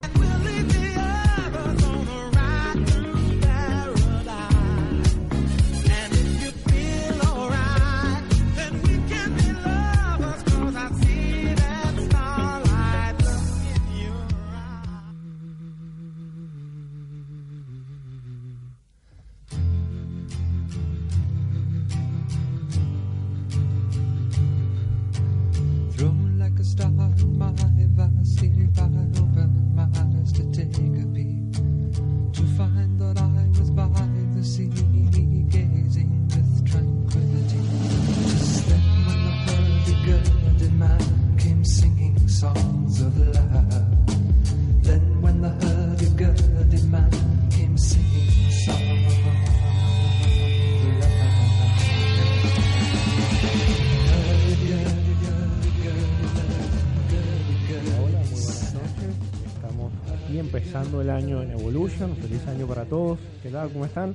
Pues Feliz año para todos. ¿Qué tal? ¿Cómo están?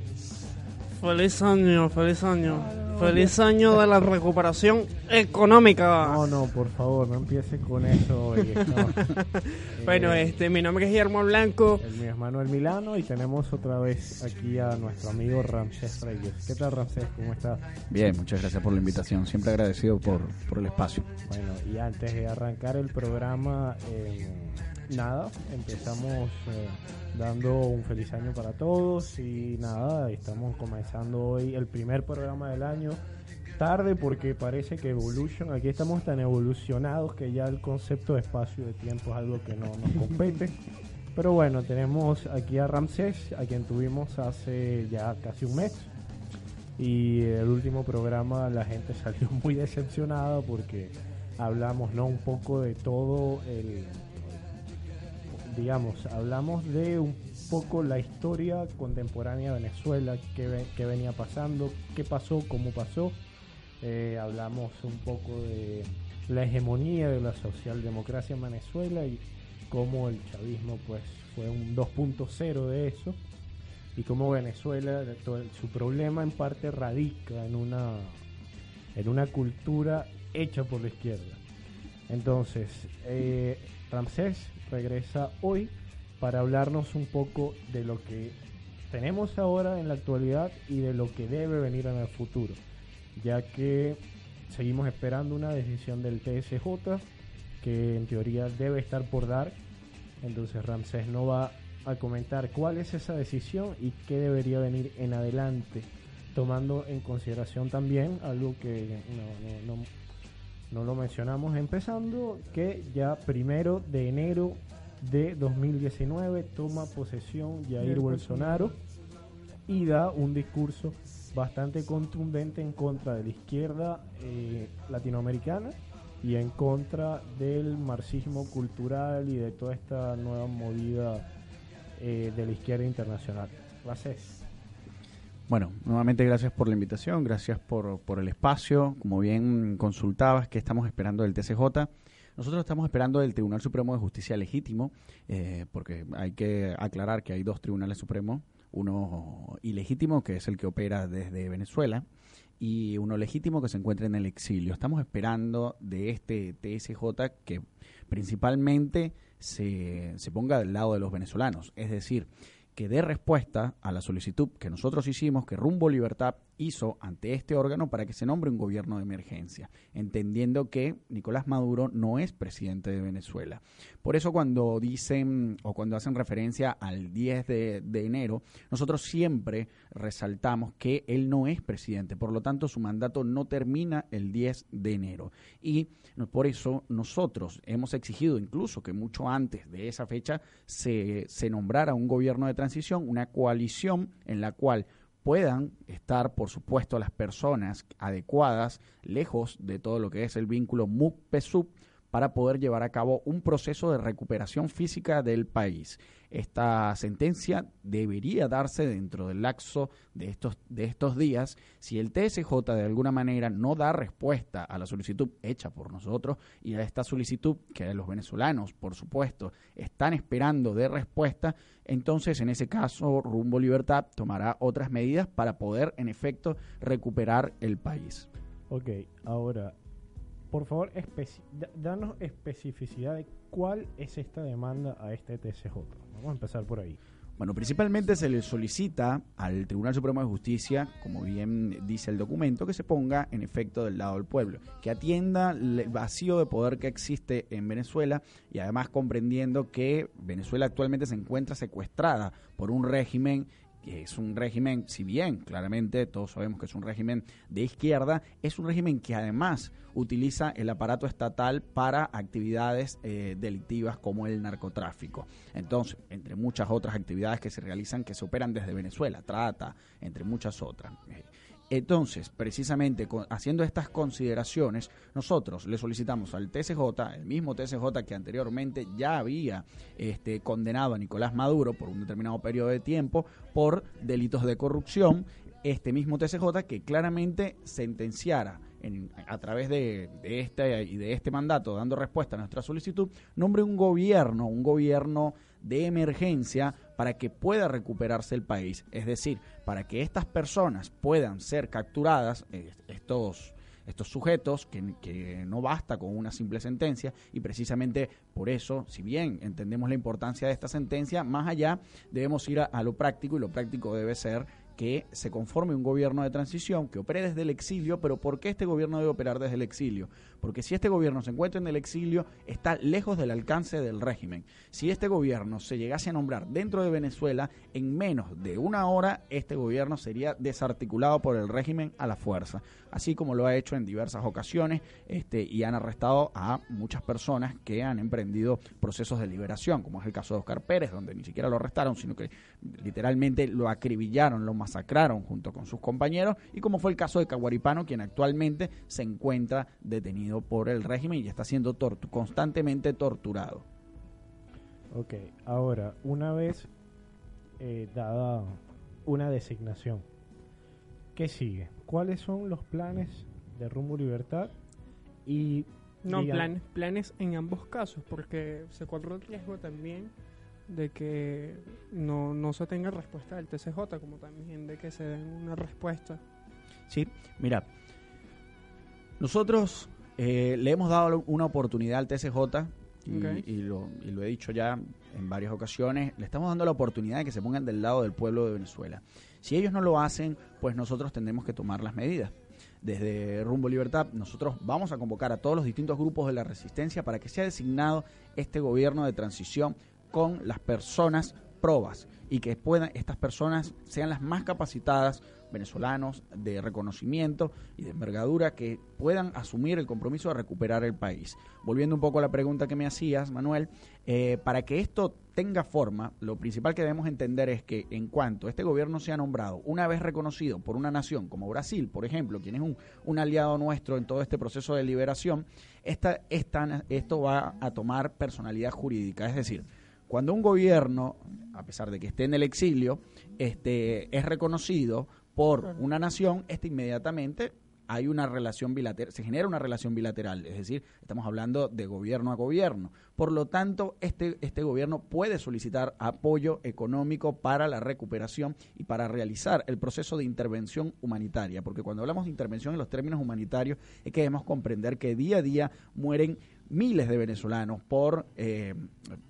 Feliz año, feliz año. feliz año de la recuperación económica. No, no, por favor, no empieces con eso. bueno, eh, este, mi nombre es Guillermo Blanco. El mío es Manuel Milano y tenemos otra vez aquí a nuestro amigo Ramsés Reyes. ¿Qué tal, Ramsés? ¿Cómo estás? Bien, muchas gracias por la invitación. Siempre agradecido por, por el espacio. Bueno, y antes de arrancar el programa, eh, nada, empezamos eh, dando un feliz año para todos y nada, estamos comenzando hoy el primer programa del año. Tarde porque parece que Evolution, aquí estamos tan evolucionados que ya el concepto de espacio y de tiempo es algo que no nos compete. Pero bueno, tenemos aquí a Ramsés, a quien tuvimos hace ya casi un mes. Y el último programa la gente salió muy decepcionada porque hablamos no un poco de todo el digamos, hablamos de un poco la historia contemporánea de Venezuela, qué, venía pasando, qué pasó, cómo pasó. Eh, hablamos un poco de la hegemonía de la socialdemocracia en Venezuela y cómo el chavismo pues fue un 2.0 de eso y cómo Venezuela, su problema en parte radica en una, en una cultura hecha por la izquierda. Entonces, eh, Ramsés regresa hoy para hablarnos un poco de lo que tenemos ahora en la actualidad y de lo que debe venir en el futuro, ya que seguimos esperando una decisión del TSJ que en teoría debe estar por dar. Entonces Ramsés no va a comentar cuál es esa decisión y qué debería venir en adelante, tomando en consideración también algo que no, lo mencionamos empezando, que ya primero de enero de 2019 toma posesión Jair Bolsonaro y da un discurso bastante contundente en contra de la izquierda eh, latinoamericana y en contra del marxismo cultural y de toda esta nueva movida eh, de la izquierda internacional. Gracias. Bueno, nuevamente gracias por la invitación, gracias por, por el espacio. Como bien consultabas, ¿qué estamos esperando del TCJ? Nosotros estamos esperando del Tribunal Supremo de Justicia legítimo, eh, porque hay que aclarar que hay dos tribunales supremos, uno ilegítimo, que es el que opera desde Venezuela, y uno legítimo que se encuentra en el exilio. Estamos esperando de este TSJ que principalmente se, se ponga del lado de los venezolanos, es decir, que dé respuesta a la solicitud que nosotros hicimos, que Rumbo Libertad hizo ante este órgano para que se nombre un gobierno de emergencia, entendiendo que Nicolás Maduro no es presidente de Venezuela. Por eso cuando dicen o cuando hacen referencia al 10 de, enero, nosotros siempre resaltamos que él no es presidente, por lo tanto su mandato no termina el 10 de enero. Y por eso nosotros hemos exigido incluso que mucho antes de esa fecha se, se nombrara un gobierno de transición, una coalición en la cual puedan estar, por supuesto, las personas adecuadas, lejos de todo lo que es el vínculo MUC-PSUP, para poder llevar a cabo un proceso de recuperación física del país. Esta sentencia debería darse dentro del laxo de estos, de estos días. Si el TSJ de alguna manera no da respuesta a la solicitud hecha por nosotros y a esta solicitud que los venezolanos, por supuesto, están esperando de respuesta, entonces en ese caso Rumbo Libertad tomará otras medidas para poder en efecto recuperar el país. Ok, ahora, por favor, danos especificidad de cuál es esta demanda a este TSJ. Vamos a empezar por ahí. Bueno, principalmente se le solicita al Tribunal Supremo de Justicia, como bien dice el documento, que se ponga en efecto del lado del pueblo, que atienda el vacío de poder que existe en Venezuela y además comprendiendo que Venezuela actualmente se encuentra secuestrada por un régimen que es un régimen, si bien claramente todos sabemos que es un régimen de izquierda, es un régimen que además utiliza el aparato estatal para actividades eh, delictivas como el narcotráfico. Entonces, entre muchas otras actividades que se realizan, que se operan desde Venezuela, trata, entre muchas otras. Entonces, precisamente haciendo estas consideraciones, nosotros le solicitamos al TSJ, el mismo TSJ que anteriormente ya había este, condenado a Nicolás Maduro por un determinado periodo de tiempo por delitos de corrupción, este mismo TSJ que claramente sentenciara a través de, de, este y de este mandato, dando respuesta a nuestra solicitud, nombre un gobierno, un gobierno de emergencia para que pueda recuperarse el país. Es decir, para que estas personas puedan ser capturadas, eh, estos, estos sujetos, que, que, no basta con una simple sentencia, y precisamente por eso, si bien entendemos la importancia de esta sentencia, más allá debemos ir a lo práctico, y lo práctico debe ser que se conforme un gobierno de transición que opere desde el exilio, pero ¿por qué este gobierno debe operar desde el exilio? Porque si este gobierno se encuentra en el exilio, está lejos del alcance del régimen. Si este gobierno se llegase a nombrar dentro de Venezuela, en menos de una hora, este gobierno sería desarticulado por el régimen a la fuerza, así como lo ha hecho en diversas ocasiones este, y han arrestado a muchas personas que han emprendido procesos de liberación, como es el caso de Oscar Pérez, donde ni siquiera lo arrestaron, sino que literalmente lo acribillaron, lo masacraron junto con sus compañeros, y como fue el caso de Caguaripano, quien actualmente se encuentra detenido por el régimen y está siendo constantemente torturado. Ok, ahora, una vez eh, dada una designación, ¿qué sigue? ¿Cuáles son los planes de Rumbo Libertad? Y no, planes, planes en ambos casos, porque se corre el riesgo también de que no, no se tenga respuesta del TCJ, como también de que se den una respuesta. Sí, mira, nosotros eh, le hemos dado una oportunidad al TCJ y, lo, y, lo, he dicho ya en varias ocasiones, le estamos dando la oportunidad de que se pongan del lado del pueblo de Venezuela. Si ellos no lo hacen, pues nosotros tendremos que tomar las medidas. Desde Rumbo Libertad, nosotros vamos a convocar a todos los distintos grupos de la resistencia para que sea designado este gobierno de transición con las personas probas y que puedan estas personas sean las más capacitadas venezolanos de reconocimiento y de envergadura que puedan asumir el compromiso de recuperar el país. Volviendo un poco a la pregunta que me hacías, Manuel, eh, para que esto tenga forma, lo principal que debemos entender es que en cuanto este gobierno sea nombrado, una vez reconocido por una nación como Brasil, por ejemplo, quien es un, un aliado nuestro en todo este proceso de liberación, esta, esta, esto va a tomar personalidad jurídica, es decir, cuando un gobierno, a pesar de que esté en el exilio, este, es reconocido por una nación, este inmediatamente hay una relación bilateral, se genera una relación bilateral, es decir, estamos hablando de gobierno a gobierno. Por lo tanto, este, este gobierno puede solicitar apoyo económico para la recuperación y para realizar el proceso de intervención humanitaria, porque cuando hablamos de intervención en los términos humanitarios es que debemos comprender que día a día mueren miles de venezolanos por, eh,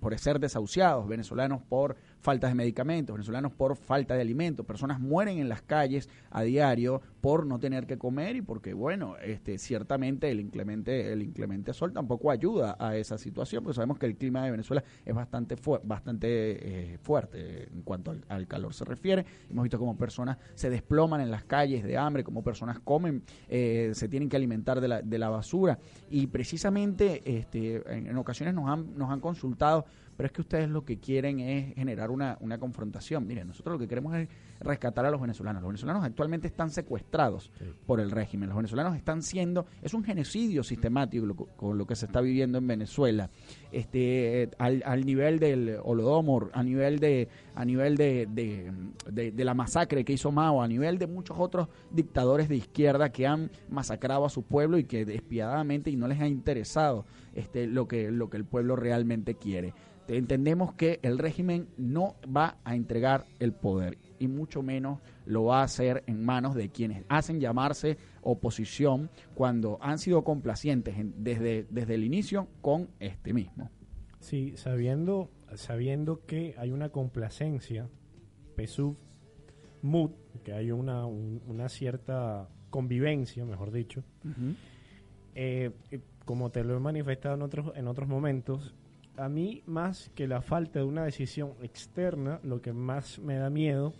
por ser desahuciados, venezolanos por falta de medicamentos, venezolanos por falta de alimentos, personas mueren en las calles a diario por no tener que comer y porque, bueno, este, ciertamente el inclemente, el inclemente sol tampoco ayuda a esa situación, porque sabemos que el clima de Venezuela es bastante, bastante eh, fuerte en cuanto al, calor se refiere. Hemos visto cómo personas se desploman en las calles de hambre, cómo personas comen, eh, se tienen que alimentar de la, de la basura y precisamente este, en, ocasiones nos han, nos han consultado pero es que ustedes lo que quieren es generar una, una confrontación. Miren, nosotros lo que queremos es rescatar a los venezolanos. Los venezolanos actualmente están secuestrados por el régimen. Los venezolanos están siendo, es un genocidio sistemático con lo que se está viviendo en Venezuela. Este, al, al nivel del Holodomor, a nivel de, a nivel de, de, de, la masacre que hizo Mao, a nivel de muchos otros dictadores de izquierda que han masacrado a su pueblo y que despiadadamente y no les ha interesado este, lo, que, lo que el pueblo realmente quiere entendemos que el régimen no va a entregar el poder y mucho menos lo va a hacer en manos de quienes hacen llamarse oposición cuando han sido complacientes desde, desde el inicio con este mismo. Sí, sabiendo, sabiendo que hay una complacencia, PSUV, MUD, que hay una, una cierta convivencia, mejor dicho, eh, como te lo he manifestado en otros, en otros momentos, a mí más que la falta de una decisión externa, lo que más me da miedo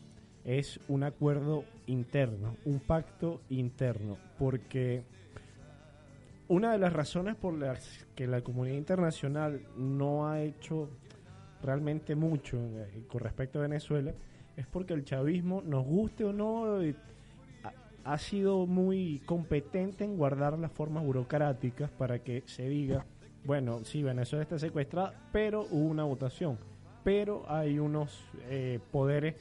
es un acuerdo interno, un pacto interno, porque una de las razones por las que la comunidad internacional no ha hecho realmente mucho eh, con respecto a Venezuela es porque el chavismo, nos guste o no, eh, ha sido muy competente en guardar las formas burocráticas para que se diga bueno, sí, Venezuela está secuestrada, pero hubo una votación. Pero hay unos eh, poderes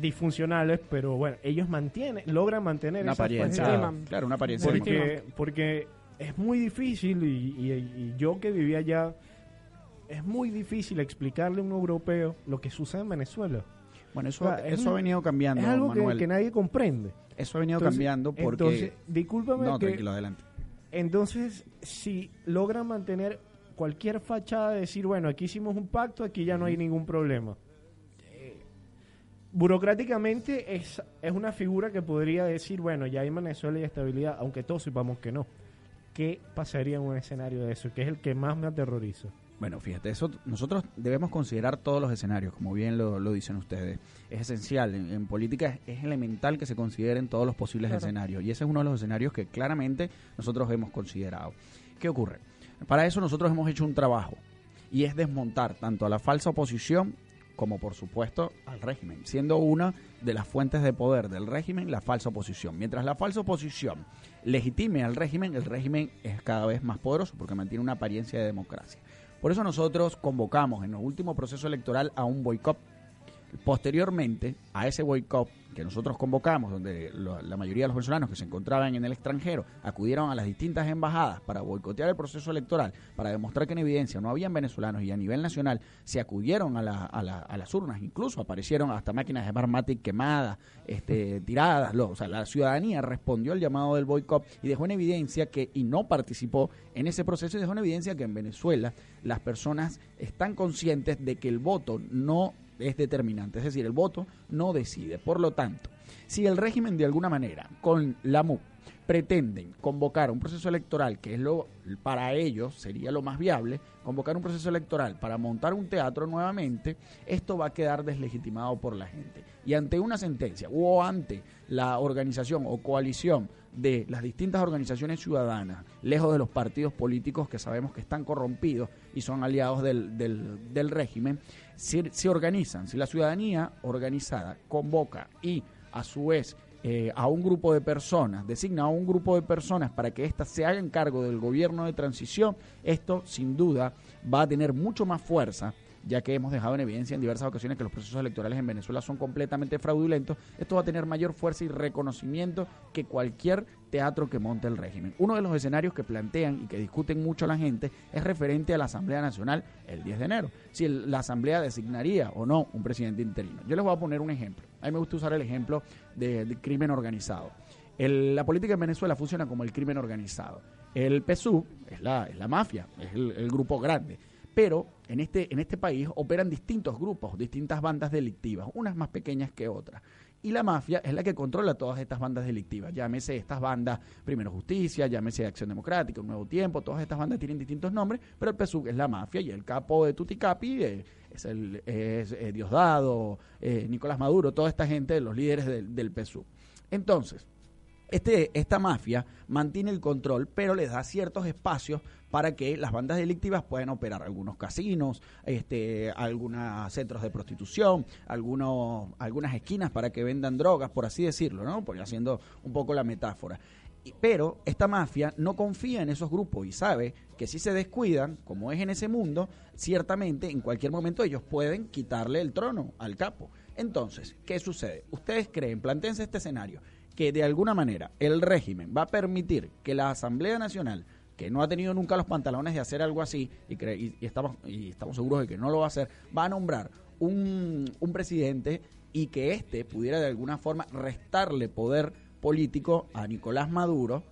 disfuncionales, pero bueno, ellos mantienen, logran mantener una apariencia. Claro, una apariencia. Porque, porque es muy difícil, y, yo que vivía allá, es muy difícil explicarle a un europeo lo que sucede en Venezuela. Bueno, eso, eso ha venido cambiando. Es algo que, nadie comprende. Eso ha venido cambiando porque. Entonces, discúlpame. No, tranquilo, adelante. Entonces, si logran mantener cualquier fachada de decir, bueno, aquí hicimos un pacto, aquí ya no hay ningún problema. Burocráticamente es, es una figura que podría decir, bueno, ya hay Venezuela y estabilidad, aunque todos sepamos que no. ¿Qué pasaría en un escenario de eso? Que es el que más me aterroriza. Bueno, fíjate, eso nosotros debemos considerar todos los escenarios, como bien lo, dicen ustedes. Es esencial, en, política es, elemental que se consideren todos los posibles escenarios y ese es uno de los escenarios que claramente nosotros hemos considerado. ¿Qué ocurre? Para eso nosotros hemos hecho un trabajo y es desmontar tanto a la falsa oposición como por supuesto al régimen, siendo una de las fuentes de poder del régimen la falsa oposición. Mientras la falsa oposición legitime al régimen, el régimen es cada vez más poderoso porque mantiene una apariencia de democracia. Por eso nosotros convocamos en el último proceso electoral a un boicot. Posteriormente a ese boicot que nosotros convocamos, donde la mayoría de los venezolanos que se encontraban en el extranjero acudieron a las distintas embajadas para boicotear el proceso electoral, para demostrar que en evidencia no habían venezolanos y a nivel nacional se acudieron a, a, las urnas, incluso aparecieron hasta máquinas de Smartmatic quemadas, este, tiradas, o sea, la ciudadanía respondió al llamado del boicot y dejó en evidencia que, y no participó en ese proceso, y dejó en evidencia que en Venezuela las personas están conscientes de que el voto no es determinante, es decir, el voto no decide. Por lo tanto, si el régimen de alguna manera con la MUC pretenden convocar un proceso electoral, que es lo para ellos sería lo más viable, convocar un proceso electoral para montar un teatro nuevamente, esto va a quedar deslegitimado por la gente. Y ante una sentencia o ante la organización o coalición de las distintas organizaciones ciudadanas, lejos de los partidos políticos que sabemos que están corrompidos y son aliados del, del, del régimen, si se organizan, si la ciudadanía organizada convoca y a su vez eh, a un grupo de personas, designa a un grupo de personas para que éstas se hagan cargo del gobierno de transición, esto sin duda va a tener mucho más fuerza ya que hemos dejado en evidencia en diversas ocasiones que los procesos electorales en Venezuela son completamente fraudulentos, esto va a tener mayor fuerza y reconocimiento que cualquier teatro que monte el régimen. Uno de los escenarios que plantean y que discuten mucho la gente es referente a la Asamblea Nacional el 10 de enero, si la Asamblea designaría o no un presidente interino. Yo les voy a poner un ejemplo. A mí me gusta usar el ejemplo de, crimen organizado. la política en Venezuela funciona como el crimen organizado. El PSU es la, es la mafia, es el grupo grande pero en este, en este país operan distintos grupos, distintas bandas delictivas, unas más pequeñas que otras. Y la mafia es la que controla todas estas bandas delictivas. Llámese estas bandas Primero Justicia, llámese Acción Democrática, Un Nuevo Tiempo, todas estas bandas tienen distintos nombres, pero el PSUG es la mafia y el capo de Tuticapi eh, es, el, eh, Diosdado, eh, Nicolás Maduro, toda esta gente, los líderes del, del. Entonces, Este, esta mafia mantiene el control, pero les da ciertos espacios para que las bandas delictivas puedan operar algunos casinos, este, algunos centros de prostitución, algunos, algunas esquinas para que vendan drogas, por así decirlo, ¿no? Por haciendo un poco la metáfora. Pero esta mafia no confía en esos grupos y sabe que si se descuidan, como es en ese mundo, ciertamente en cualquier momento ellos pueden quitarle el trono al capo. Entonces, ¿qué sucede? Ustedes creen, planteense este escenario, que de alguna manera el régimen va a permitir que la Asamblea Nacional que no ha tenido nunca los pantalones de hacer algo así, y, estamos, y estamos seguros de que no lo va a hacer, va a nombrar un, presidente y que éste pudiera de alguna forma restarle poder político a Nicolás Maduro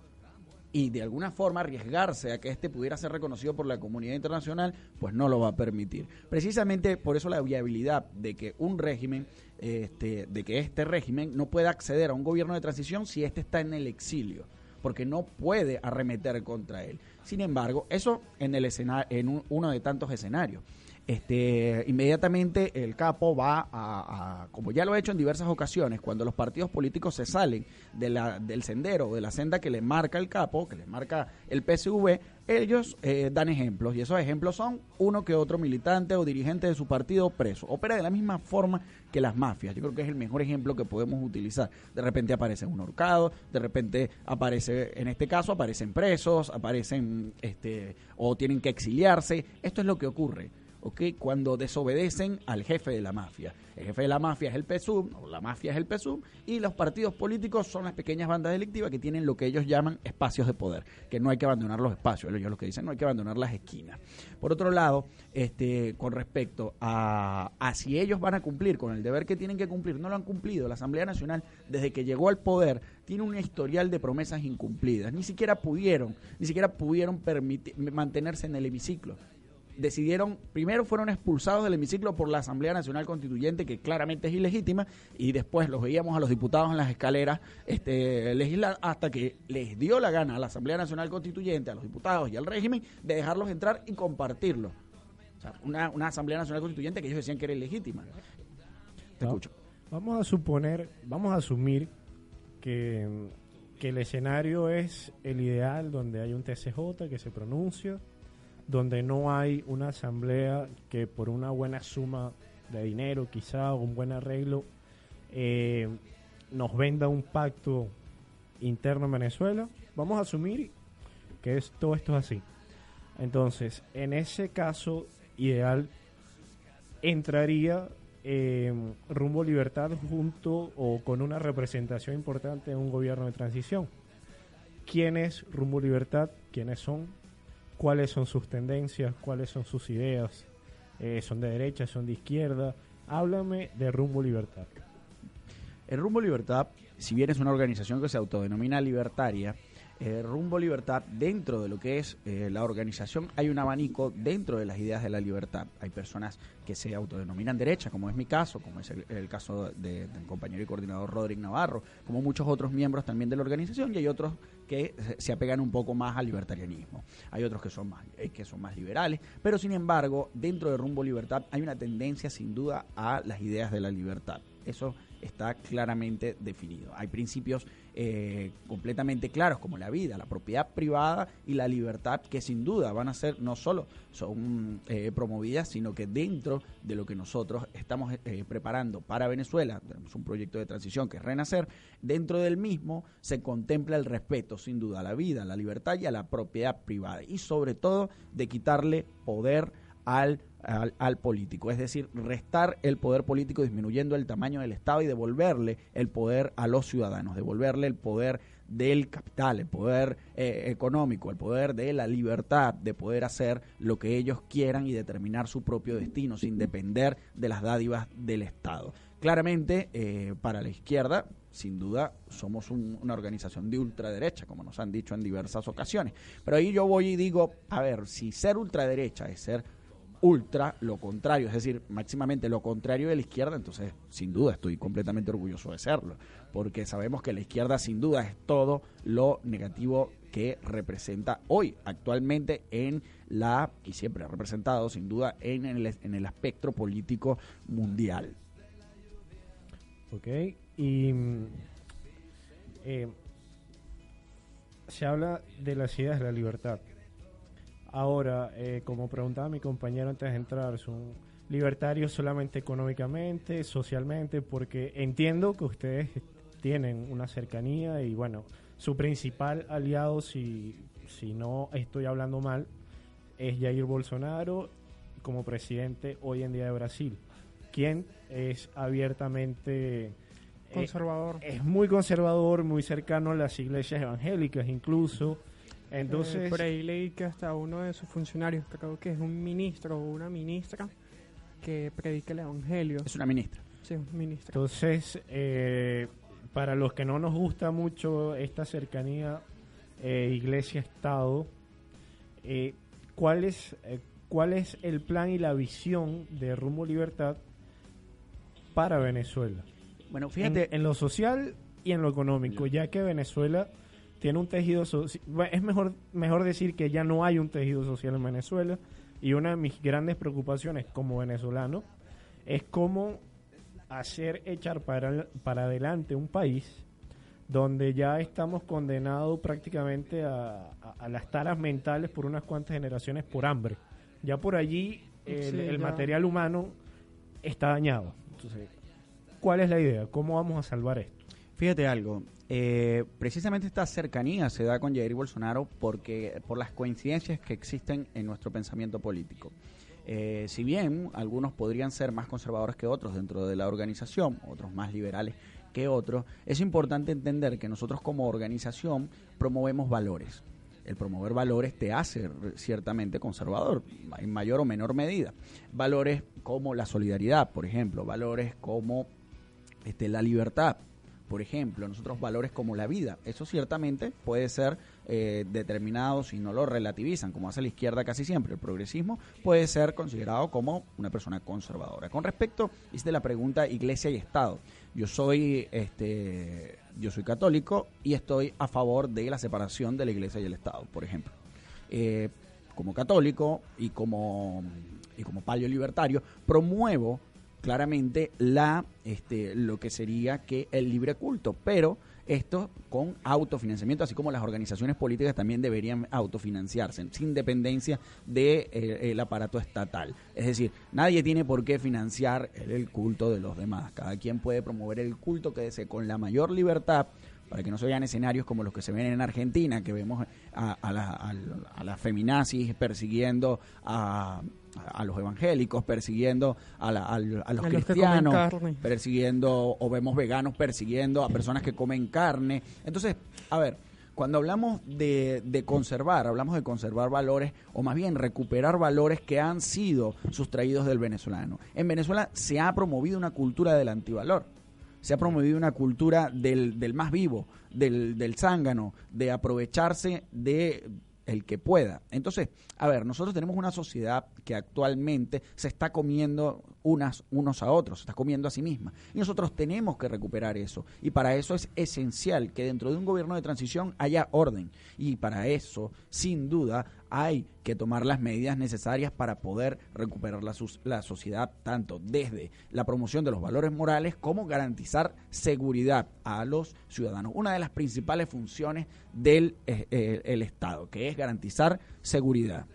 y de alguna forma arriesgarse a que éste pudiera ser reconocido por la comunidad internacional, pues no lo va a permitir. Precisamente por eso la viabilidad de que un régimen, este, de que este régimen no pueda acceder a un gobierno de transición si éste está en el exilio porque no puede arremeter contra él. Sin embargo, eso en, el en uno de tantos escenarios. Este, inmediatamente el capo va a, como ya lo ha hecho en diversas ocasiones, cuando los partidos políticos se salen de la, del sendero, de la senda que le marca el capo, que le marca el PSV, ellos eh, dan ejemplos y esos ejemplos son uno que otro militante o dirigente de su partido preso. Opera de la misma forma que las mafias. Yo creo que es el mejor ejemplo que podemos utilizar. De repente aparece un horcado, de repente aparece, en este caso aparecen presos, aparecen este, o tienen que exiliarse. Esto es lo que ocurre. ¿Okay? cuando desobedecen al jefe de la mafia. El jefe de la mafia es el PSUM, o la mafia es el PSUM, y los partidos políticos son las pequeñas bandas delictivas que tienen lo que ellos llaman espacios de poder, que no hay que abandonar los espacios, ellos lo que dicen no hay que abandonar las esquinas. Por otro lado, este, con respecto a, a si ellos van a cumplir con el deber que tienen que cumplir, no lo han cumplido. La Asamblea Nacional, desde que llegó al poder, tiene un historial de promesas incumplidas. Ni siquiera pudieron, ni siquiera pudieron permitir, mantenerse en el hemiciclo decidieron, primero fueron expulsados del hemiciclo por la Asamblea Nacional Constituyente, que claramente es ilegítima, y después los veíamos a los diputados en las escaleras este, legislar hasta que les dio la gana a la Asamblea Nacional Constituyente, a los diputados y al régimen de dejarlos entrar y compartirlo. O sea, una, una Asamblea Nacional Constituyente que ellos decían que era ilegítima. Te escucho. Vamos a suponer, vamos a asumir que, que el escenario es el ideal donde hay un TCJ que se pronuncia donde no hay una asamblea que por una buena suma de dinero quizá o un buen arreglo eh, nos venda un pacto interno en Venezuela. Vamos a asumir que todo esto es así. Entonces, en ese caso ideal, entraría eh, Rumbo Libertad junto o con una representación importante en un gobierno de transición. ¿Quién es Rumbo Libertad? ¿Quiénes son? Cuáles son sus tendencias, cuáles son sus ideas, eh, son de derecha, son de izquierda. Háblame de Rumbo Libertad. El Rumbo Libertad, si bien es una organización que se autodenomina libertaria, eh, Rumbo Libertad, dentro de lo que es eh, la organización, hay un abanico dentro de las ideas de la libertad. Hay personas que se autodenominan derecha, como es mi caso, como es el, caso del compañero y coordinador Rodrigo Navarro, como muchos otros miembros también de la organización, y hay otros que se apegan un poco más al libertarianismo. Hay otros que son más, eh, que son más liberales, pero sin embargo, dentro de Rumbo Libertad hay una tendencia sin duda a las ideas de la libertad. Eso está claramente definido. Hay principios eh, completamente claros como la vida, la propiedad privada y la libertad que sin duda van a ser no solo son eh, promovidas, sino que dentro de lo que nosotros estamos eh, preparando para Venezuela, tenemos un proyecto de transición que es Renacer, dentro del mismo se contempla el respeto sin duda a la vida, a la libertad y a la propiedad privada. Y sobre todo de quitarle poder al al, político, es decir, restar el poder político disminuyendo el tamaño del Estado y devolverle el poder a los ciudadanos, devolverle el poder del capital, el poder eh, económico, el poder de la libertad de poder hacer lo que ellos quieran y determinar su propio destino sin depender de las dádivas del Estado. Claramente, eh, para la izquierda, sin duda, somos una organización de ultraderecha, como nos han dicho en diversas ocasiones. Pero ahí yo voy y digo, a ver, si ser ultraderecha es ser ultra lo contrario, es decir, máximamente lo contrario de la izquierda, entonces sin duda estoy completamente orgulloso de serlo, porque sabemos que la izquierda sin duda es todo lo negativo que representa hoy, actualmente en la, y siempre ha representado sin duda en el, en el espectro político mundial. Ok, y mm, eh, se habla de las ideas de la libertad. Ahora, eh, como preguntaba mi compañero antes de entrar, son libertarios solamente económicamente, socialmente, porque entiendo que ustedes tienen una cercanía y bueno, su principal aliado, si, si no estoy hablando mal, es Jair Bolsonaro como presidente hoy en día de Brasil, quien es abiertamente eh, conservador. es muy conservador, muy cercano a las iglesias evangélicas incluso. Entonces, eh, por ahí leí que hasta uno de sus funcionarios, creo que es un ministro o una ministra, que predica el evangelio. Es una ministra. Sí, un ministro. Entonces, eh, para los que no nos gusta mucho esta cercanía eh, iglesia-estado, eh, ¿cuál, es, eh, ¿cuál es el plan y la visión de Rumbo Libertad para Venezuela? Bueno, En, fíjate, en lo social y en lo económico, ya que Venezuela tiene un tejido social, es mejor, mejor decir que ya no hay un tejido social en Venezuela y una de mis grandes preocupaciones como venezolano es cómo hacer echar para, para adelante un país donde ya estamos condenados prácticamente a, a- a las taras mentales por unas cuantas generaciones por hambre. Ya por allí el, Sí, el material humano está dañado. Entonces, ¿cuál es la idea? ¿Cómo vamos a salvar esto? Fíjate algo, eh, precisamente esta cercanía se da con Jair Bolsonaro porque por las coincidencias que existen en nuestro pensamiento político. Eh, si bien algunos podrían ser más conservadores que otros dentro de la organización, otros más liberales que otros, es importante entender que nosotros como organización promovemos valores. El promover valores te hace ciertamente conservador, en mayor o menor medida. Valores como la solidaridad, por ejemplo, valores como este, la libertad, por ejemplo, nosotros valores como la vida. Eso ciertamente puede ser eh, determinado si no lo relativizan, como hace la izquierda casi siempre. El progresismo puede ser considerado como una persona conservadora. Con respecto, hice la pregunta Iglesia y Estado. Yo soy, este, yo soy católico y estoy a favor de la separación de la Iglesia y el Estado, por ejemplo. Eh, como católico y como, y como palio libertario, promuevo claramente la este lo que sería que el libre culto, pero esto con autofinanciamiento, así como las organizaciones políticas también deberían autofinanciarse, sin dependencia del de, el aparato estatal. Es decir, nadie tiene por qué financiar el, culto de los demás. Cada quien puede promover el culto que desee con la mayor libertad para que no se vean escenarios como los que se ven en Argentina, que vemos a, a, la, las feminazis persiguiendo a, a los evangélicos, persiguiendo a, la, a, a los A cristianos, persiguiendo, o vemos veganos persiguiendo a personas que comen carne. Entonces, a ver, cuando hablamos de, de conservar, hablamos de conservar valores, o más bien recuperar valores que han sido sustraídos del venezolano. En Venezuela se ha promovido una cultura del antivalor se ha promovido una cultura del, del más vivo, del, del zángano, de aprovecharse de el que pueda. Entonces, a ver, nosotros tenemos una sociedad que actualmente se está comiendo unas, unos a otros, se está comiendo a sí misma. Y nosotros tenemos que recuperar eso. Y para eso es esencial que dentro de un gobierno de transición haya orden. Y para eso, sin duda, hay que tomar las medidas necesarias para poder recuperar la, la, sociedad, tanto desde la promoción de los valores morales como garantizar seguridad a los ciudadanos. Una de las principales funciones del eh, el Estado, que es garantizar seguridad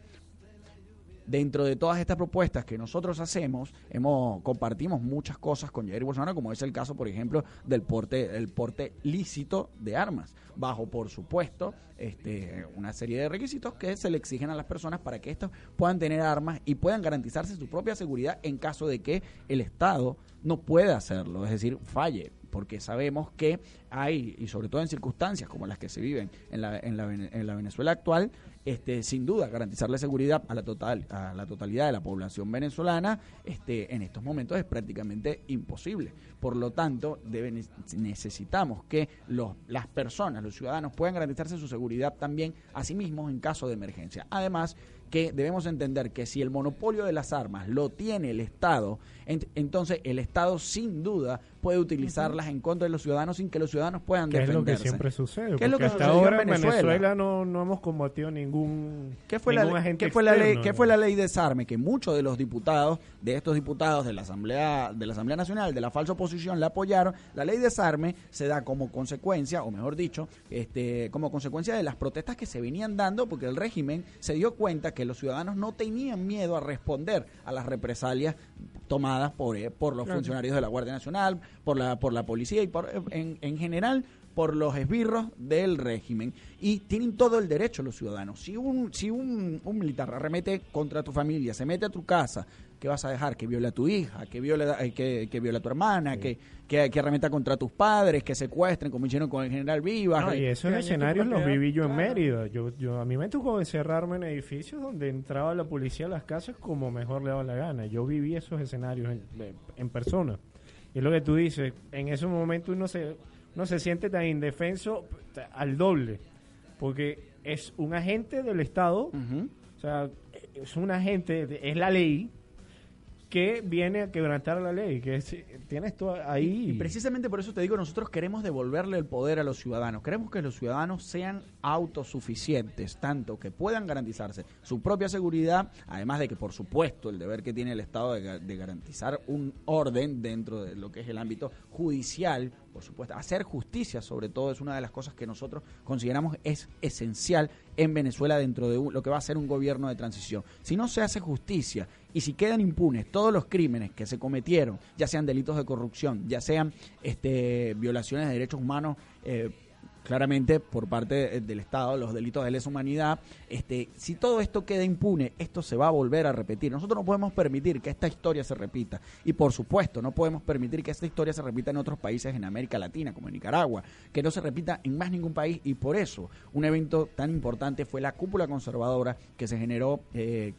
dentro de todas estas propuestas que nosotros hacemos, hemos compartimos muchas cosas con Jair Bolsonaro, como es el caso, por ejemplo, del porte, el porte lícito de armas, bajo, por supuesto, este, una serie de requisitos que se le exigen a las personas para que éstas puedan tener armas y puedan garantizarse su propia seguridad en caso de que el Estado no pueda hacerlo, es decir, falle porque sabemos que hay, y sobre todo en circunstancias como las que se viven en la, en la, en la Venezuela actual, este, sin duda garantizarle seguridad a la, total, a la totalidad de la población venezolana este, en estos momentos es prácticamente imposible. Por lo tanto, necesitamos que los, las personas, los ciudadanos puedan garantizarse su seguridad también a sí mismos en caso de emergencia. Además, que debemos entender que si el monopolio de las armas lo tiene el Estado, entonces el Estado sin duda puede utilizarlas en contra de los ciudadanos sin que los ciudadanos puedan ¿Qué defenderse. es lo que siempre sucede? ¿Qué es lo que hasta sucedió ahora en en Venezuela? Venezuela, no, no hemos combatido ningún, ¿Qué fue, ningún la, agente ¿qué fue la ley? externo, ¿Qué ¿no? fue la ley de desarme? Que muchos de los diputados, de estos diputados de la Asamblea, de la Asamblea Nacional, de la falsa oposición, la apoyaron. La ley de desarme se da como consecuencia, o mejor dicho, este, como consecuencia de las protestas que se venían dando, porque el régimen se dio cuenta que los ciudadanos no tenían miedo a responder a las represalias tomadas por, eh, por los Claro. funcionarios de la Guardia Nacional, por la, por la policía y por, en, en general por los esbirros del régimen y tienen todo el derecho los ciudadanos. Si un si un, un militar arremete contra tu familia, se mete a tu casa, ¿qué vas a dejar? Que viole a tu hija, que viole, eh, que, que viole a tu hermana, que, que, que arremeta contra tus padres, que secuestren, como hicieron con el general Vivas. No, y esos escenarios los viví yo en. Mérida. Yo, yo, a mí me tocó encerrarme en edificios donde entraba la policía a las casas como mejor le daba la gana. Yo viví esos escenarios en, en persona. Y es lo que tú dices, en esos momentos uno se, uno se siente tan indefenso al doble. Porque es un agente del Estado, o sea, es un agente, es la ley que viene a quebrantar la ley. Que es- tienes todo ahí. Y precisamente por eso te digo, nosotros queremos devolverle el poder a los ciudadanos. Queremos que los ciudadanos sean autosuficientes, tanto que puedan garantizarse su propia seguridad, además de que, por supuesto, el deber que tiene el Estado de garantizar un orden dentro de lo que es el ámbito judicial, por supuesto, hacer justicia sobre todo es una de las cosas que nosotros consideramos es esencial en Venezuela dentro de un- lo que va a ser un gobierno de transición. Si no se hace justicia y si quedan impunes todos los crímenes que se cometieron, ya sean delitos de corrupción, ya sean este, violaciones de derechos humanos, eh, claramente por parte eh, del Estado, los delitos de lesa humanidad, este, si todo esto queda impune, esto se va a volver a repetir. Nosotros no podemos permitir que esta historia se repita. Y por supuesto, no podemos permitir que esta historia se repita en otros países en América Latina, como en Nicaragua, que no se repita en más ningún país. Y por eso, un evento tan importante fue la cúpula conservadora que se generó, eh,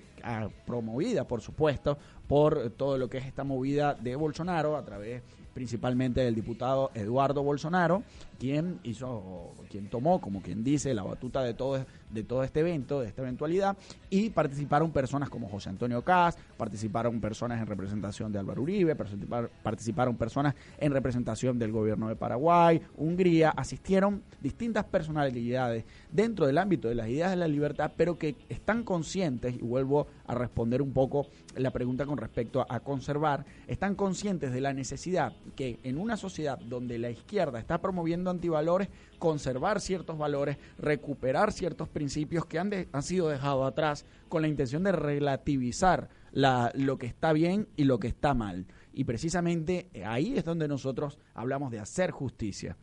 promovida, por supuesto, por todo lo que es esta movida de Bolsonaro a través principalmente del diputado Eduardo Bolsonaro, quien hizo, quien tomó, como quien dice, la batuta de todo, de todo este evento, de esta eventualidad, y participaron personas como José Antonio Caz, participaron personas en representación de Álvaro Uribe, participar- participaron personas en representación del gobierno de Paraguay, Hungría, asistieron distintas personalidades dentro del ámbito de las ideas de la libertad, pero que están conscientes, y vuelvo a responder un poco la pregunta con respecto a conservar, están conscientes de la necesidad que en una sociedad donde la izquierda está promoviendo antivalores, conservar ciertos valores, recuperar ciertos principios que han, de- han sido dejados atrás con la intención de relativizar la- lo que está bien y lo que está mal. Y precisamente eh, ahí es donde nosotros hablamos de hacer justicia.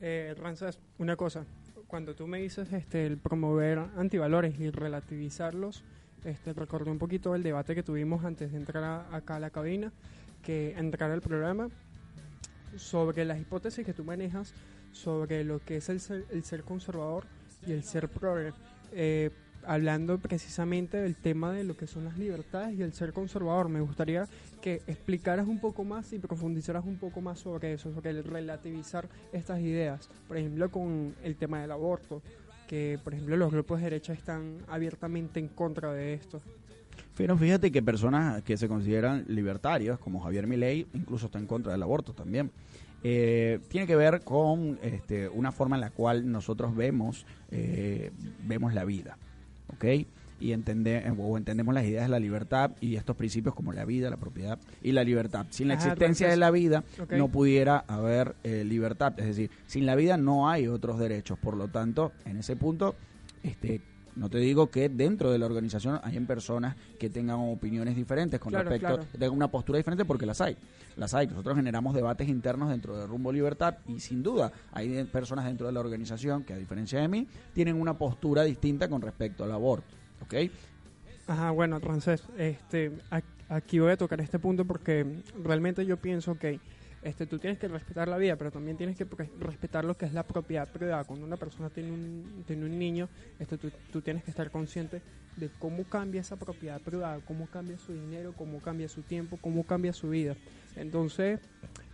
Eh, Ranzas, una cosa. Cuando tú me dices este, el promover antivalores y relativizarlos, este, recordé un poquito el debate que tuvimos antes de entrar a- acá a la cabina, que entrar al programa, sobre las hipótesis que tú manejas sobre lo que es el ser, el ser conservador y el ser progre. Eh, hablando precisamente del tema de lo que son las libertades y el ser conservador, me gustaría que explicaras un poco más y profundizaras un poco más sobre eso, sobre el relativizar estas ideas. Por ejemplo, con el tema del aborto, que por ejemplo los grupos de derecha están abiertamente en contra de esto. Pero fíjate que personas que se consideran libertarios, como Javier Milei, incluso está en contra del aborto también. Eh, tiene que ver con este, una forma en la cual nosotros vemos, eh, vemos la vida, ¿ok? Y entende, o entendemos las ideas de la libertad y estos principios como la vida, la propiedad y la libertad. Sin la Ajá, existencia de la vida no pudiera haber eh, libertad, es decir, sin la vida no hay otros derechos. Por lo tanto, en ese punto, este, no te digo que dentro de la organización hayan personas que tengan opiniones diferentes con Claro, respecto, claro. tengan una postura diferente porque las hay. Las hay. Nosotros generamos debates internos dentro de Rumbo Libertad y sin duda hay personas dentro de la organización que a diferencia de mí tienen una postura distinta con respecto al aborto. ¿Ok? Ajá, bueno, entonces, este, aquí voy a tocar este punto porque realmente yo pienso que este, tú tienes que respetar la vida, pero también tienes que respetar lo que es la propiedad privada. Cuando una persona tiene un, tiene un niño, este, tú, tú tienes que estar consciente de cómo cambia esa propiedad privada, cómo cambia su dinero, cómo cambia su tiempo, cómo cambia su vida. Entonces,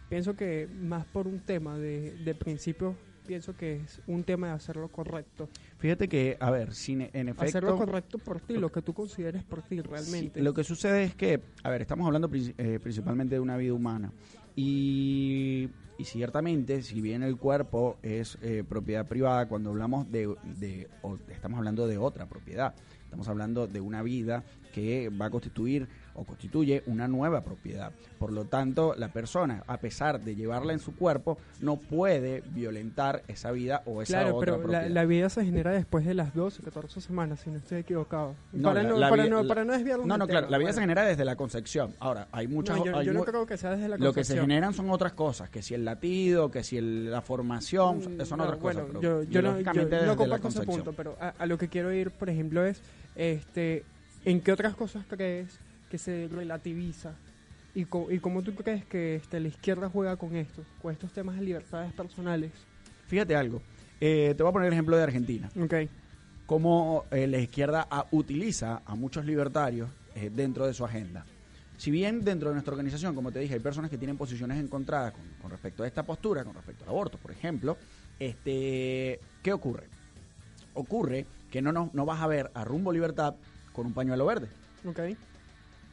pienso que más por un tema de, de principios pienso que es un tema de hacerlo correcto. Fíjate que, a ver, sin, en efecto... Hacerlo correcto por ti, lo que tú consideres por ti realmente. Sí, lo que sucede es que, a ver, estamos hablando eh, principalmente de una vida humana. Y, y, ciertamente, si bien el cuerpo es eh, propiedad privada, cuando hablamos de, de estamos hablando de otra propiedad, estamos hablando de una vida que va a constituir o constituye una nueva propiedad. Por lo tanto, la persona, a pesar de llevarla en su cuerpo, no puede violentar esa vida o esa claro, otra pero propiedad. La, la, vida se genera después de las 12, 14 semanas, si no estoy equivocado. para, no, para, no, para no desviarlo. No, no, claro, la vida se genera desde la concepción. Ahora, hay muchas... No, yo, hay yo no creo que sea desde la concepción. Lo que se generan son otras cosas, que si el que si el, la formación, mm, son otras bueno, cosas. yo, yo, no, yo no comparto ese punto, pero a, a lo que quiero ir, por ejemplo, es... este ¿En qué otras cosas crees que se relativiza? ¿Y, co y cómo tú crees que este, la izquierda juega con esto, con estos temas de libertades personales? Fíjate algo. Eh, te voy a poner el ejemplo de Argentina. Ok. Cómo eh, la izquierda a, utiliza a muchos libertarios eh, dentro de su agenda. Si bien dentro de nuestra organización, como te dije, hay personas que tienen posiciones encontradas con, con respecto a esta postura, con respecto al aborto, por ejemplo, este, ¿qué ocurre? Ocurre que no, no, no vas a ver a Rumbo Libertad con un pañuelo verde. Ok.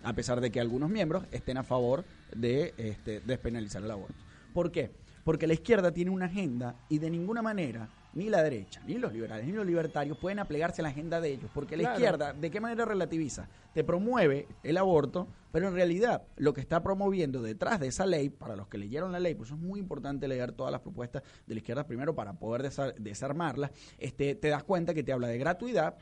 A pesar de que algunos miembros estén a favor de este, despenalizar el aborto. ¿Por qué? Porque la izquierda tiene una agenda y de ninguna manera ni la derecha, ni los liberales, ni los libertarios pueden aplegarse a la agenda de ellos, porque la izquierda, ¿de qué manera relativiza? Te promueve el aborto, pero en realidad lo que está promoviendo detrás de esa ley, para los que leyeron la ley, pues es muy importante leer todas las propuestas de la izquierda primero para poder desa- desarmarlas, este, te das cuenta que te habla de gratuidad,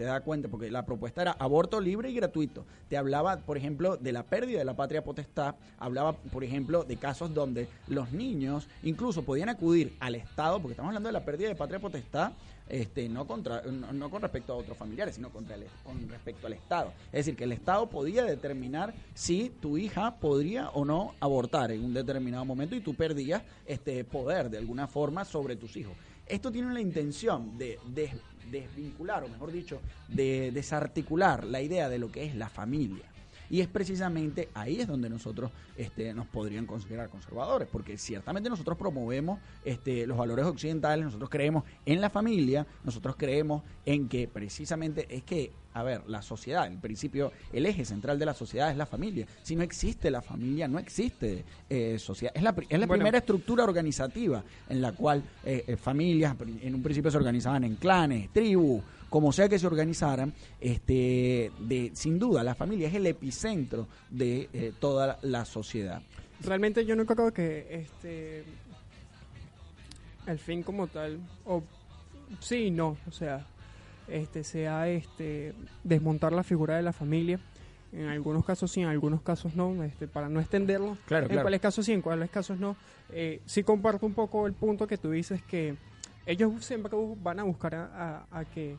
te das cuenta, porque la propuesta era aborto libre y gratuito. Te hablaba, por ejemplo, de la pérdida de la patria potestad, hablaba, por ejemplo, de casos donde los niños incluso podían acudir al Estado, porque estamos hablando de la pérdida de patria potestad, este, no, contra, no, con respecto a otros familiares, sino contra el- con respecto al Estado. Es decir, que el Estado podía determinar si tu hija podría o no abortar en un determinado momento y tú perdías este poder de alguna forma sobre tus hijos. Esto tiene la intención de des- desvincular, o mejor dicho, de desarticular la idea de lo que es la familia. Y es precisamente ahí es donde nosotros este, nos podrían considerar conservadores, porque ciertamente nosotros promovemos este, los valores occidentales, nosotros creemos en la familia, nosotros creemos en que precisamente es que, a ver, la sociedad, el principio, el eje central de la sociedad es la familia. Si no existe la familia, no existe eh, sociedad. Es la, es la Bueno. primera estructura organizativa en la cual eh, eh, familias en un principio se organizaban en clanes, tribus, como sea que se organizaran, este, de, sin duda la familia es el epicentro de eh, toda la sociedad. Realmente yo no creo que este el fin como tal o sí y no, o sea, este sea este desmontar la figura de la familia. En algunos casos sí, en algunos casos no, este, para no extenderlo. Claro, en claro. cuáles casos sí, en cuáles casos no. Eh, sí comparto un poco el punto que tú dices que ellos siempre van a buscar a, a- a que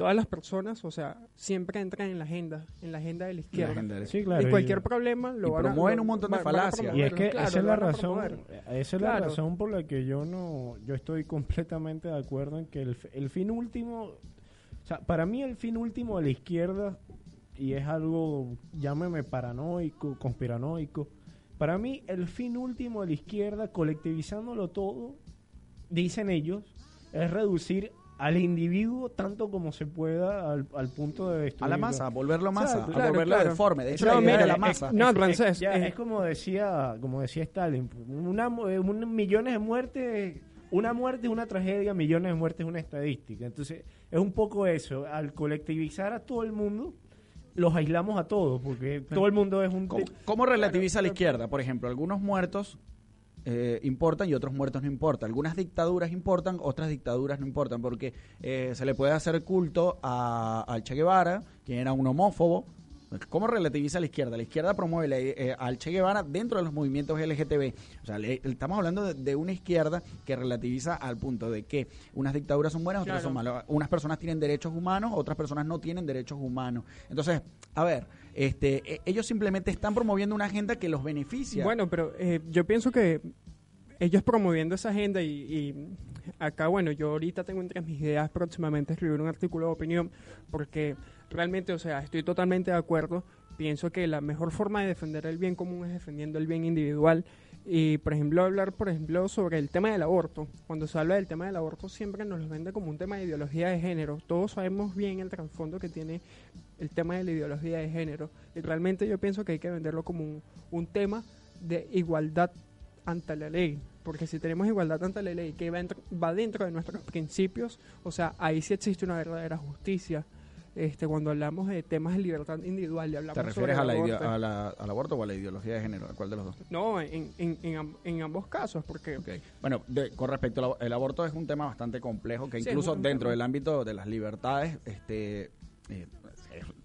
todas las personas, o sea, siempre entren en la agenda, en la agenda de la izquierda. agenda de- Sí, claro. y y- cualquier problema lo y van a- promueven un montón de falacias. Y es que claro, esa es la razón, esa es la razón por la que yo no, yo estoy completamente de acuerdo en que el, el fin último, o sea, para mí el fin último de la izquierda y es algo, llámeme paranoico, conspiranoico, para mí el fin último de la izquierda, colectivizándolo todo, dicen ellos, es reducir al individuo tanto como se pueda al, al punto de A destruirlo. la masa, a volverlo masa, Claro, a volverlo claro. deforme. De hecho, No, la mira, la es- masa. no, Es- Francés, es, ya, eh. es como decía, como decía Stalin, una, mu- eh, un- millones de muertes, una muerte es una tragedia, millones de muertes es una estadística. Entonces, es un poco eso, al colectivizar a todo el mundo, los aislamos a todos, porque todo el mundo es un... ¿Cómo, cómo relativiza la izquierda? Por ejemplo, algunos muertos eh, importan y otros muertos no importan. Algunas dictaduras importan, otras dictaduras no importan, porque eh, se le puede hacer culto a, al Che Guevara, quien era un homófobo. ¿Cómo relativiza la izquierda? La izquierda promueve la- eh, al Che Guevara dentro de los movimientos LGTB. O sea, le- estamos hablando de, de una izquierda que relativiza al punto de que unas dictaduras son buenas, otras Claro. son malas. Unas personas tienen derechos humanos, otras personas no tienen derechos humanos. Entonces, a ver, este, e- ellos simplemente están promoviendo una agenda que los beneficia. Bueno, pero eh, yo pienso que ellos promoviendo esa agenda y, acá, bueno, yo ahorita tengo entre mis ideas próximamente escribir un artículo de opinión porque realmente, o sea, estoy totalmente de acuerdo. Pienso que la mejor forma de defender el bien común es defendiendo el bien individual. Y, por ejemplo, hablar, por ejemplo, sobre el tema del aborto. Cuando se habla del tema del aborto, siempre nos lo vende como un tema de ideología de género. Todos sabemos bien el trasfondo que tiene el tema de la ideología de género. Y realmente yo pienso que hay que venderlo como un, un tema de igualdad ante la ley. Porque si tenemos igualdad ante la ley que va, dentro- va dentro de nuestros principios, o sea, ahí sí existe una verdadera justicia. Este, cuando hablamos de temas de libertad individual y hablamos ¿Te sobre refieres a la a la- al aborto o a la ideología de género? ¿A cuál de los dos? No, en, en, en, en ambos casos, porque Ok. Bueno, de- con respecto al el aborto es un tema bastante complejo que Sí, incluso dentro del ámbito de las libertades este eh,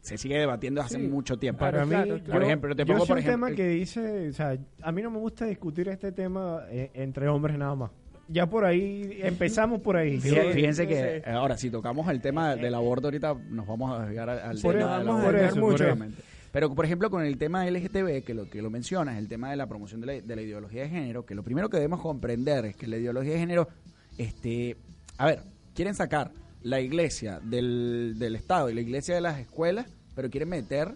se, sigue debatiendo hace Sí. mucho tiempo. Para mí, yo- claro. Por ejemplo, te yo pongo, soy por un ejemplo, tema que dice, o sea, a mí no me gusta discutir este tema eh, entre hombres nada más. Ya por ahí, empezamos por ahí. Fíjense, Sí, fíjense sí, que sí. ahora si tocamos el tema del aborto ahorita nos vamos a desviar al, Sí, tema del vamos a aborto. mucho. Pero por ejemplo con el tema LGTB que lo que lo mencionas, el tema de la promoción de la, de la ideología de género, que lo primero que debemos comprender es que la ideología de género, este, a ver, quieren sacar la iglesia del, del Estado y la iglesia de las escuelas, pero quieren meter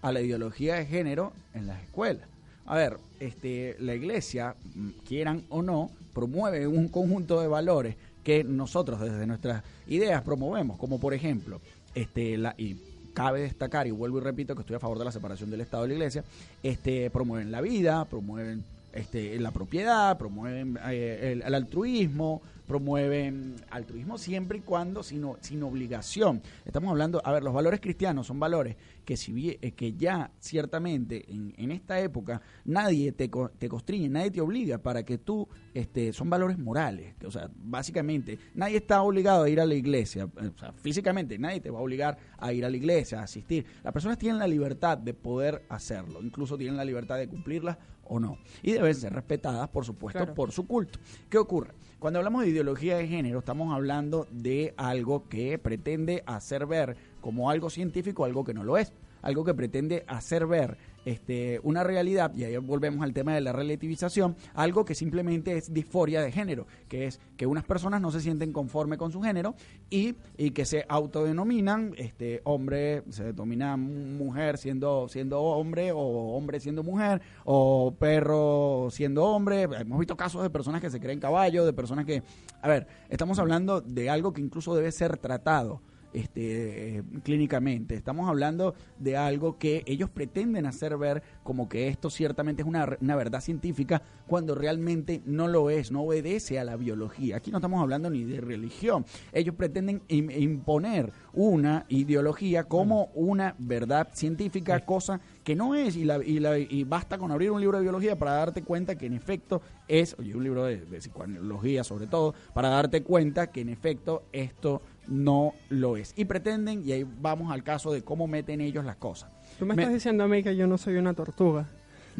a la ideología de género en las escuelas. A ver, este, la iglesia, mm, quieran o no, promueve un conjunto de valores que nosotros desde nuestras ideas promovemos, como por ejemplo, este, la, y cabe destacar, y vuelvo y repito que estoy a favor de la separación del Estado y la iglesia, este, promueven la vida, promueven este, la propiedad, promueven eh, el altruismo, promueven altruismo siempre y cuando sin, o- sin obligación. Estamos hablando, a ver, los valores cristianos son valores que si eh, que ya ciertamente en, esta época nadie te, te constriñe, nadie te obliga para que tú, este, son valores morales, o sea, básicamente nadie está obligado a ir a la iglesia, eh, o sea, físicamente nadie te va a obligar a ir a la iglesia, a asistir. Las personas tienen la libertad de poder hacerlo, incluso tienen la libertad de cumplirlas o no. Y deben ser respetadas, por supuesto, Claro. por su culto. ¿Qué ocurre? Cuando hablamos de ideología de género, estamos hablando de algo que pretende hacer ver como algo científico algo que no lo es. Algo que pretende hacer ver este, una realidad, y ahí volvemos al tema de la relativización, algo que simplemente es disforia de género, que es que unas personas no se sienten conforme con su género y, y que se autodenominan este, hombre, se denomina mujer siendo, siendo hombre, o hombre siendo mujer, o perro siendo hombre. Hemos visto casos de personas que se creen caballo, de personas que... A ver, estamos hablando de algo que incluso debe ser tratado este, eh, clínicamente. Estamos hablando de algo que ellos pretenden hacer ver como que esto ciertamente es una, una verdad científica cuando realmente no lo es, no obedece a la biología. Aquí no estamos hablando ni de religión. Ellos pretenden im- imponer una ideología como una verdad científica, cosa que no es, y, la, y, la- y basta con abrir un libro de biología para darte cuenta que en efecto es, oye, un libro de, de psicoanalogía sobre todo, para darte cuenta que en efecto esto no lo es. Y pretenden, y ahí vamos al caso de cómo meten ellos las cosas. tú me, Me- estás diciendo a mí que yo no soy una tortuga.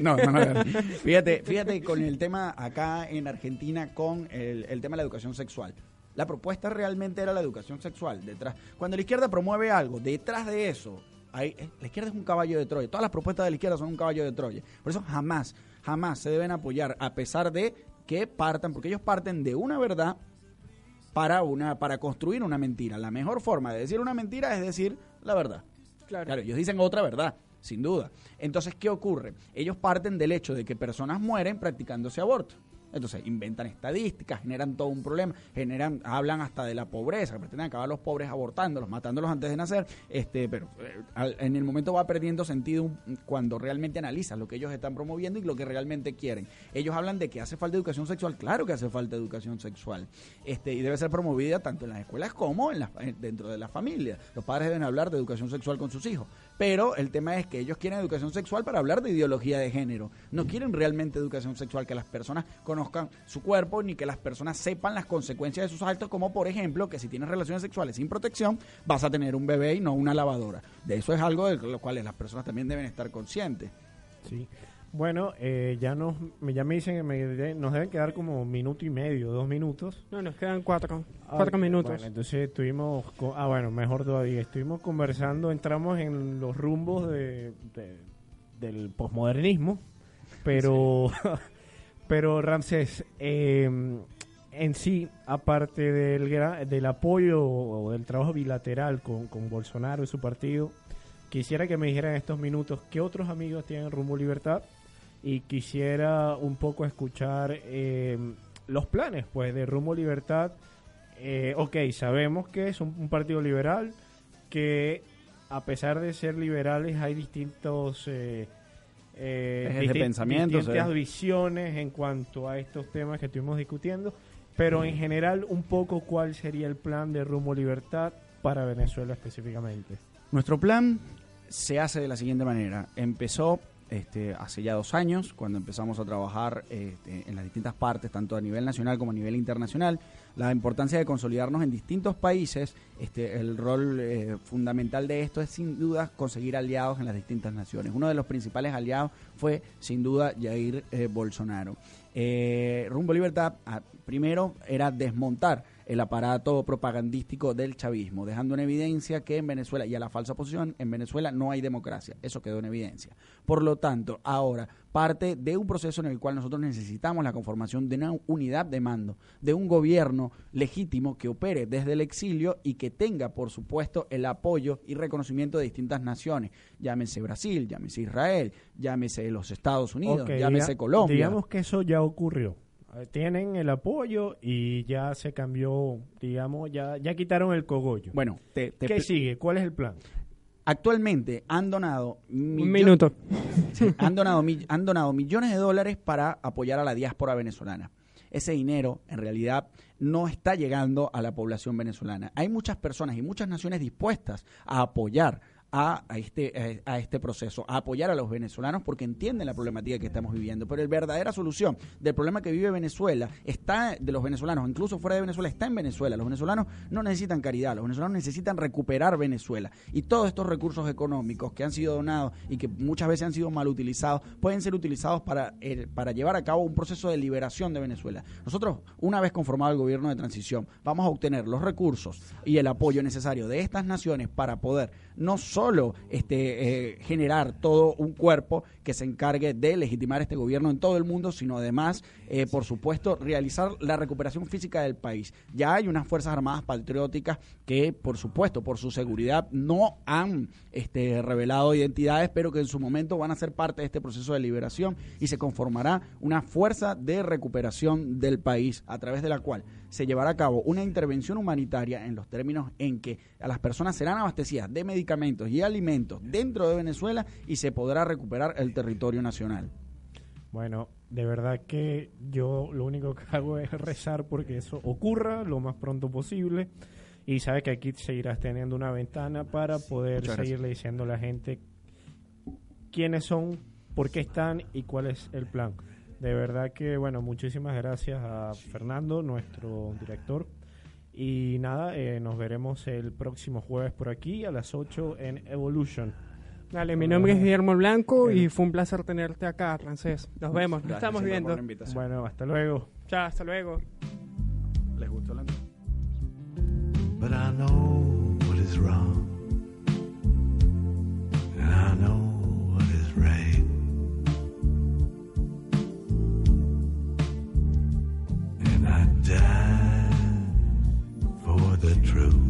no, no, no, no. Fíjate, fíjate con el tema acá en Argentina con el, el tema de la educación sexual. La propuesta realmente era la educación sexual. Detrás, cuando la izquierda promueve algo, detrás de eso, hay, eh, la izquierda es un caballo de Troya. Todas las propuestas de la izquierda son un caballo de Troya. Por eso jamás, jamás se deben apoyar, a pesar de que partan, porque ellos parten de una verdad para una para construir una mentira. La mejor forma de decir una mentira es decir la verdad. Claro. Claro, ellos dicen otra verdad, sin duda. Entonces, ¿qué ocurre? Ellos parten del hecho de que personas mueren practicándose aborto. Entonces, inventan estadísticas, generan todo un problema, generan, hablan hasta de la pobreza, pretenden acabar los pobres abortándolos, matándolos antes de nacer, este, pero eh, en el momento va perdiendo sentido cuando realmente analizas lo que ellos están promoviendo y lo que realmente quieren. Ellos hablan de que hace falta educación sexual, claro que hace falta educación sexual, este, y debe ser promovida tanto en las escuelas como en las- en- dentro de la familia. Los padres deben hablar de educación sexual con sus hijos, pero el tema es que ellos quieren educación sexual para hablar de ideología de género. No quieren realmente educación sexual, que las personas conozcan su cuerpo ni que las personas sepan las consecuencias de sus actos, como por ejemplo que si tienes relaciones sexuales sin protección vas a tener un bebé y no una lavadora. De eso es algo de lo cual las personas también deben estar conscientes. Sí. Bueno, eh, ya nos ya me dicen que me nos deben quedar como minuto y medio, dos minutos. No, nos quedan cuatro, Ah, cuatro minutos. Bueno, entonces estuvimos, co- ah bueno, mejor todavía, estuvimos conversando, entramos en los rumbos de, de- del posmodernismo, pero, pero Ramsés, eh, en sí, aparte del, del apoyo o del trabajo bilateral con, con Bolsonaro y su partido, quisiera que me dijeran en estos minutos qué otros amigos tienen Rumbo Libertad y quisiera un poco escuchar eh, los planes pues de Rumbo Libertad. Eh, ok, sabemos que es un, un partido liberal, que a pesar de ser liberales hay distintos... Eh, eh, de disti- pensamiento, distintas sí. visiones en cuanto a estos temas que estuvimos discutiendo, pero en general un poco cuál sería el plan de Rumbo Libertad para Venezuela específicamente. Nuestro plan se hace de la siguiente manera. Empezó este, hace ya dos años, cuando empezamos a trabajar este, en las distintas partes, tanto a nivel nacional como a nivel internacional, la importancia de consolidarnos en distintos países. Este, el rol eh, fundamental de esto es sin duda conseguir aliados en las distintas naciones. Uno de los principales aliados fue sin duda Jair eh, Bolsonaro. Eh, Rumbo Libertad, ah, primero, era desmontar el aparato propagandístico del chavismo, dejando en evidencia que en Venezuela, y a la falsa oposición, en Venezuela no hay democracia. Eso quedó en evidencia. Por lo tanto, ahora parte de un proceso en el cual nosotros necesitamos la conformación de una unidad de mando, de un gobierno legítimo que opere desde el exilio y que tenga, por supuesto, el apoyo y reconocimiento de distintas naciones. Llámese Brasil, llámese Israel, llámese los Estados Unidos, llámese diga- Colombia. Digamos que eso ya ocurrió. Eh, Tienen el apoyo y ya se cambió, digamos, ya, ya quitaron el cogollo. Bueno, te, te ¿Qué sigue? ¿Cuál es el plan? actualmente han donado Un millo- minuto. Sí, han, donado, mi- han donado millones de dólares para apoyar a la diáspora venezolana. Ese dinero, en realidad, no está llegando a la población venezolana. Hay muchas personas y muchas naciones dispuestas a apoyar a, este, a, a este proceso, a apoyar a los venezolanos porque entienden la problemática que estamos viviendo. Pero la verdadera solución del problema que vive Venezuela está de los venezolanos, incluso fuera de Venezuela, está en Venezuela. Los venezolanos no necesitan caridad, los venezolanos necesitan recuperar Venezuela. Y todos estos recursos económicos que han sido donados y que muchas veces han sido mal utilizados, pueden ser utilizados para, eh, para llevar a cabo un proceso de liberación de Venezuela. Nosotros, una vez conformado el gobierno de transición, vamos a obtener los recursos y el apoyo necesario de estas naciones para poder no solo este, eh, generar todo un cuerpo que se encargue de legitimar este gobierno en todo el mundo, sino además, eh, por supuesto, realizar la recuperación física del país. Ya hay unas Fuerzas Armadas patrióticas que, por supuesto, por su seguridad, no han este, revelado identidades, pero que en su momento van a ser parte de este proceso de liberación y se conformará una fuerza de recuperación del país, a través de la cual se llevará a cabo una intervención humanitaria en los términos en que a las personas serán abastecidas de medicamentos y alimentos dentro de Venezuela y se podrá recuperar el territorio nacional. Bueno, de verdad que yo lo único que hago es rezar porque eso ocurra lo más pronto posible. Y sabes que aquí seguirás teniendo una ventana para poder seguirle diciendo a la gente quiénes son, por qué están y cuál es el plan. De verdad que, bueno, muchísimas gracias a Fernando, nuestro director. Y nada, eh, nos veremos el próximo jueves por aquí a las 8 en Evolution. Dale, mi nombre es Guillermo Blanco y fue un placer tenerte acá, Francés. Nos vemos, nos estamos viendo. por la invitación. Bueno, hasta luego. Chao, hasta luego. ¿Les gustó la But I know what is wrong. And I know what is right. through.